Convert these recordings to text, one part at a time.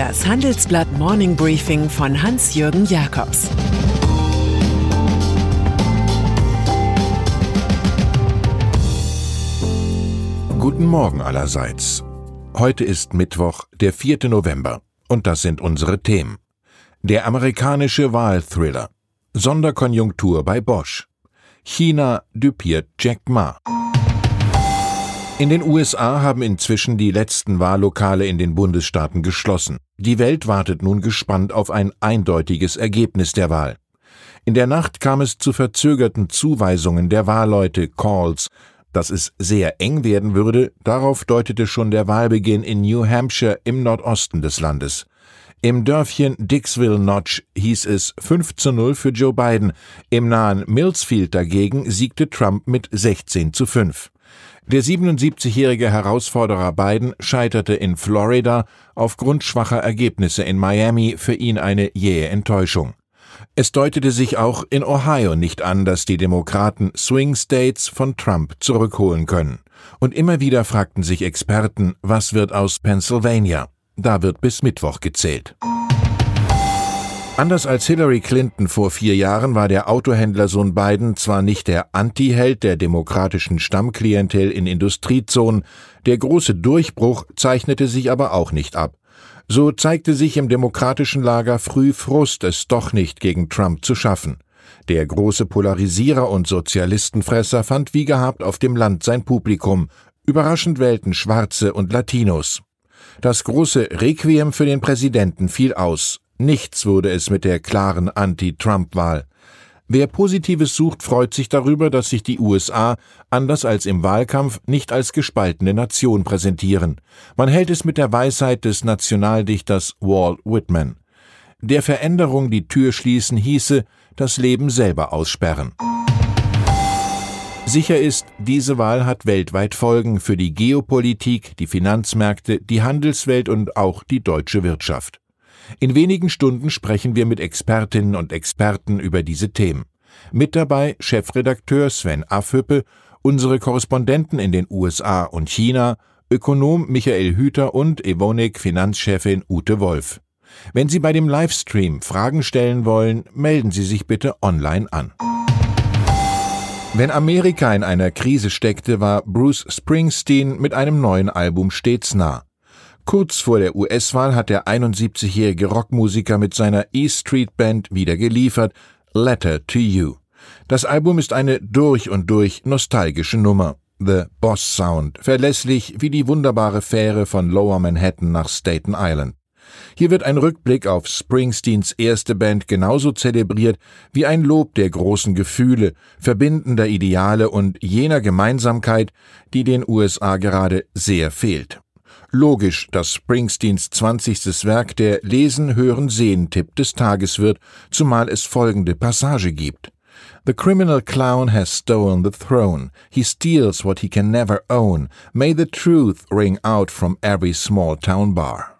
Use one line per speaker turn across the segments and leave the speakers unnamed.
Das Handelsblatt Morning Briefing von Hans-Jürgen Jakobs
Guten Morgen allerseits. Heute ist Mittwoch, der 4. November, und das sind unsere Themen. Der amerikanische Wahlthriller. Sonderkonjunktur bei Bosch. China düpiert Jack Ma. In den USA haben inzwischen die letzten Wahllokale in den Bundesstaaten geschlossen. Die Welt wartet nun gespannt auf ein eindeutiges Ergebnis der Wahl. In der Nacht kam es zu verzögerten Zuweisungen der Wahlleute Calls. Dass es sehr eng werden würde, darauf deutete schon der Wahlbeginn in New Hampshire im Nordosten des Landes. Im Dörfchen Dixville Notch hieß es 5 zu 0 für Joe Biden. Im nahen Millsfield dagegen siegte Trump mit 16 zu 5. Der 77-jährige Herausforderer Biden scheiterte in Florida aufgrund schwacher Ergebnisse in Miami für ihn eine jähe Enttäuschung. Es deutete sich auch in Ohio nicht an, dass die Demokraten Swing States von Trump zurückholen können. Und immer wieder fragten sich Experten, was wird aus Pennsylvania? Da wird bis Mittwoch gezählt. Anders als Hillary Clinton vor vier Jahren war der Autohändlersohn Biden zwar nicht der Anti-Held der demokratischen Stammklientel in Industriezonen, der große Durchbruch zeichnete sich aber auch nicht ab. So zeigte sich im demokratischen Lager früh Frust, es doch nicht gegen Trump zu schaffen. Der große Polarisierer und Sozialistenfresser fand wie gehabt auf dem Land sein Publikum. Überraschend wählten Schwarze und Latinos. Das große Requiem für den Präsidenten fiel aus. Nichts wurde es mit der klaren Anti-Trump-Wahl. Wer Positives sucht, freut sich darüber, dass sich die USA, anders als im Wahlkampf, nicht als gespaltene Nation präsentieren. Man hält es mit der Weisheit des Nationaldichters Walt Whitman. Der Veränderung die Tür schließen hieße, das Leben selber aussperren. Sicher ist, diese Wahl hat weltweit Folgen für die Geopolitik, die Finanzmärkte, die Handelswelt und auch die deutsche Wirtschaft. In wenigen Stunden sprechen wir mit Expertinnen und Experten über diese Themen. Mit dabei Chefredakteur Sven Afhüppe, unsere Korrespondenten in den USA und China, Ökonom Michael Hüter und Evonik Finanzchefin Ute Wolf. Wenn Sie bei dem Livestream Fragen stellen wollen, melden Sie sich bitte online an. Wenn Amerika in einer Krise steckte, war Bruce Springsteen mit einem neuen Album stets nah. Kurz vor der US-Wahl hat der 71-jährige Rockmusiker mit seiner E Street Band wieder geliefert, Letter to You. Das Album ist eine durch und durch nostalgische Nummer. The Boss Sound, verlässlich wie die wunderbare Fähre von Lower Manhattan nach Staten Island. Hier wird ein Rückblick auf Springsteens erste Band genauso zelebriert wie ein Lob der großen Gefühle, verbindender Ideale und jener Gemeinsamkeit, die den USA gerade sehr fehlt. Logisch, dass Springsteens 20. Werk der Lesen, Hören, Sehen-Tipp des Tages wird, zumal es folgende Passage gibt. The criminal clown has stolen the throne. He steals what he can never own. May the truth ring out from every small town bar.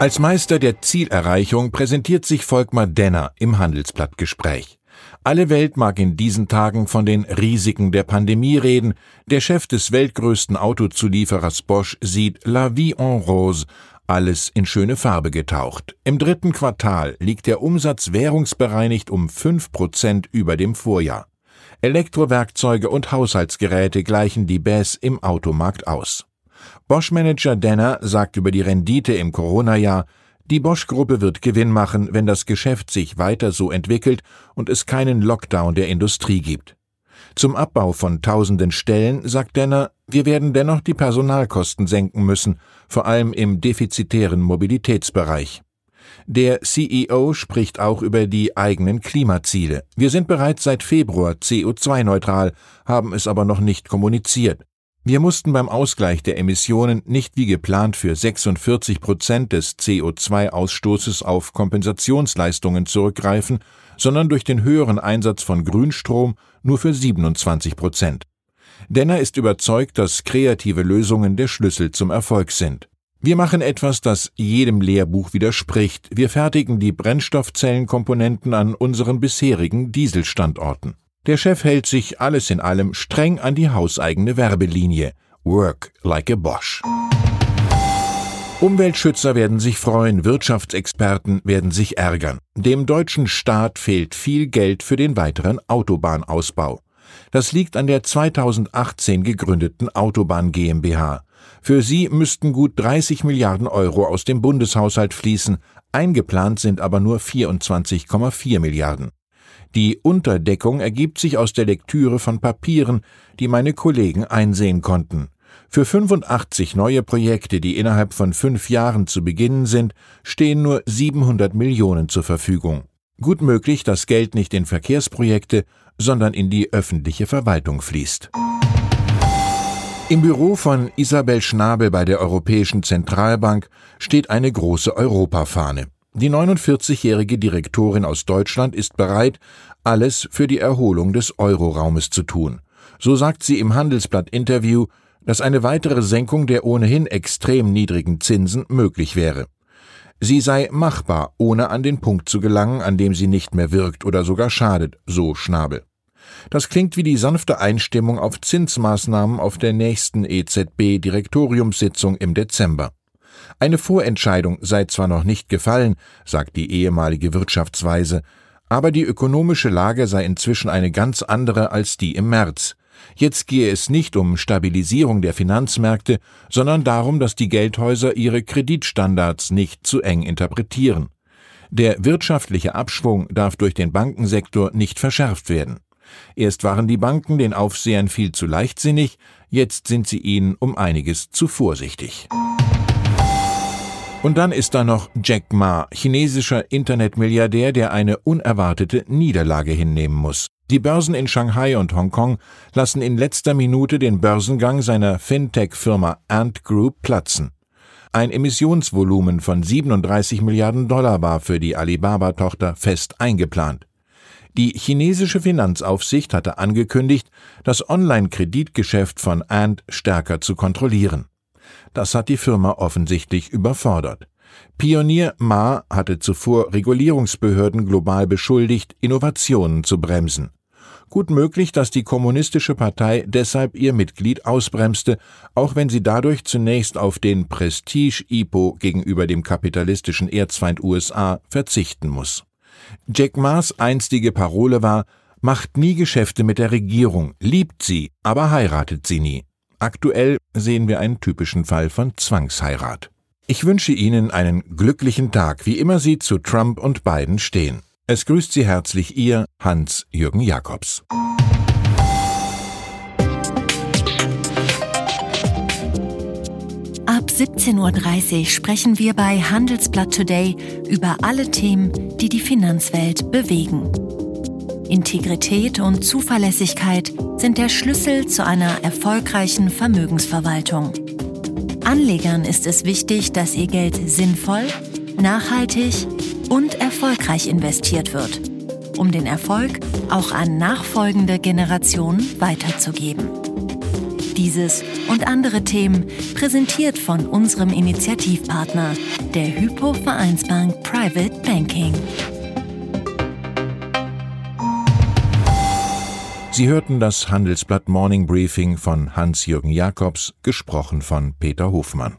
Als Meister der Zielerreichung präsentiert sich Volkmar Denner im Handelsblattgespräch. Alle Welt mag in diesen Tagen von den Risiken der Pandemie reden. Der Chef des weltgrößten Autozulieferers Bosch sieht La vie en rose, alles in schöne Farbe getaucht. Im dritten Quartal liegt der Umsatz währungsbereinigt um fünf Prozent über dem Vorjahr. Elektrowerkzeuge und Haushaltsgeräte gleichen die Bass im Automarkt aus. Bosch-Manager Denner sagt über die Rendite im Corona-Jahr, die Bosch-Gruppe wird Gewinn machen, wenn das Geschäft sich weiter so entwickelt und es keinen Lockdown der Industrie gibt. Zum Abbau von tausenden Stellen sagt Denner, wir werden dennoch die Personalkosten senken müssen, vor allem im defizitären Mobilitätsbereich. Der CEO spricht auch über die eigenen Klimaziele. Wir sind bereits seit Februar CO2-neutral, haben es aber noch nicht kommuniziert. Wir mussten beim Ausgleich der Emissionen nicht wie geplant für 46 Prozent des CO2-Ausstoßes auf Kompensationsleistungen zurückgreifen, sondern durch den höheren Einsatz von Grünstrom nur für 27 Prozent. Denner ist überzeugt, dass kreative Lösungen der Schlüssel zum Erfolg sind. Wir machen etwas, das jedem Lehrbuch widerspricht. Wir fertigen die Brennstoffzellenkomponenten an unseren bisherigen Dieselstandorten. Der Chef hält sich alles in allem streng an die hauseigene Werbelinie. Work like a Bosch. Umweltschützer werden sich freuen, Wirtschaftsexperten werden sich ärgern. Dem deutschen Staat fehlt viel Geld für den weiteren Autobahnausbau. Das liegt an der 2018 gegründeten Autobahn GmbH. Für sie müssten gut 30 Milliarden Euro aus dem Bundeshaushalt fließen, eingeplant sind aber nur 24,4 Milliarden. Die Unterdeckung ergibt sich aus der Lektüre von Papieren, die meine Kollegen einsehen konnten. Für 85 neue Projekte, die innerhalb von fünf Jahren zu beginnen sind, stehen nur 700 Millionen zur Verfügung. Gut möglich, dass Geld nicht in Verkehrsprojekte, sondern in die öffentliche Verwaltung fließt. Im Büro von Isabel Schnabel bei der Europäischen Zentralbank steht eine große Europafahne. Die 49-jährige Direktorin aus Deutschland ist bereit, alles für die Erholung des Euroraumes zu tun. So sagt sie im Handelsblatt-Interview, dass eine weitere Senkung der ohnehin extrem niedrigen Zinsen möglich wäre. Sie sei machbar, ohne an den Punkt zu gelangen, an dem sie nicht mehr wirkt oder sogar schadet, so Schnabel. Das klingt wie die sanfte Einstimmung auf Zinsmaßnahmen auf der nächsten EZB-Direktoriumssitzung im Dezember. Eine Vorentscheidung sei zwar noch nicht gefallen, sagt die ehemalige Wirtschaftsweise, aber die ökonomische Lage sei inzwischen eine ganz andere als die im März. Jetzt gehe es nicht um Stabilisierung der Finanzmärkte, sondern darum, dass die Geldhäuser ihre Kreditstandards nicht zu eng interpretieren. Der wirtschaftliche Abschwung darf durch den Bankensektor nicht verschärft werden. Erst waren die Banken den Aufsehern viel zu leichtsinnig, jetzt sind sie ihnen um einiges zu vorsichtig. Und dann ist da noch Jack Ma, chinesischer Internetmilliardär, der eine unerwartete Niederlage hinnehmen muss. Die Börsen in Shanghai und Hongkong lassen in letzter Minute den Börsengang seiner Fintech-Firma Ant Group platzen. Ein Emissionsvolumen von 37 Milliarden Dollar war für die Alibaba-Tochter fest eingeplant. Die chinesische Finanzaufsicht hatte angekündigt, das Online-Kreditgeschäft von Ant stärker zu kontrollieren. Das hat die Firma offensichtlich überfordert. Pionier Ma hatte zuvor Regulierungsbehörden global beschuldigt, Innovationen zu bremsen. Gut möglich, dass die Kommunistische Partei deshalb ihr Mitglied ausbremste, auch wenn sie dadurch zunächst auf den Prestige-IPO gegenüber dem kapitalistischen Erzfeind USA verzichten muss. Jack Ma's einstige Parole war, macht nie Geschäfte mit der Regierung, liebt sie, aber heiratet sie nie. Aktuell sehen wir einen typischen Fall von Zwangsheirat. Ich wünsche Ihnen einen glücklichen Tag, wie immer Sie zu Trump und Biden stehen. Es grüßt Sie herzlich Ihr Hans-Jürgen Jakobs.
Ab 17.30 Uhr sprechen wir bei Handelsblatt Today über alle Themen, die die Finanzwelt bewegen. Integrität und Zuverlässigkeit sind der Schlüssel zu einer erfolgreichen Vermögensverwaltung. Anlegern ist es wichtig, dass ihr Geld sinnvoll, nachhaltig und erfolgreich investiert wird, um den Erfolg auch an nachfolgende Generationen weiterzugeben. Dieses und andere Themen präsentiert von unserem Initiativpartner, der Hypo Vereinsbank Private Banking.
Sie hörten das Handelsblatt Morning Briefing von Hans-Jürgen Jakobs, gesprochen von Peter Hofmann.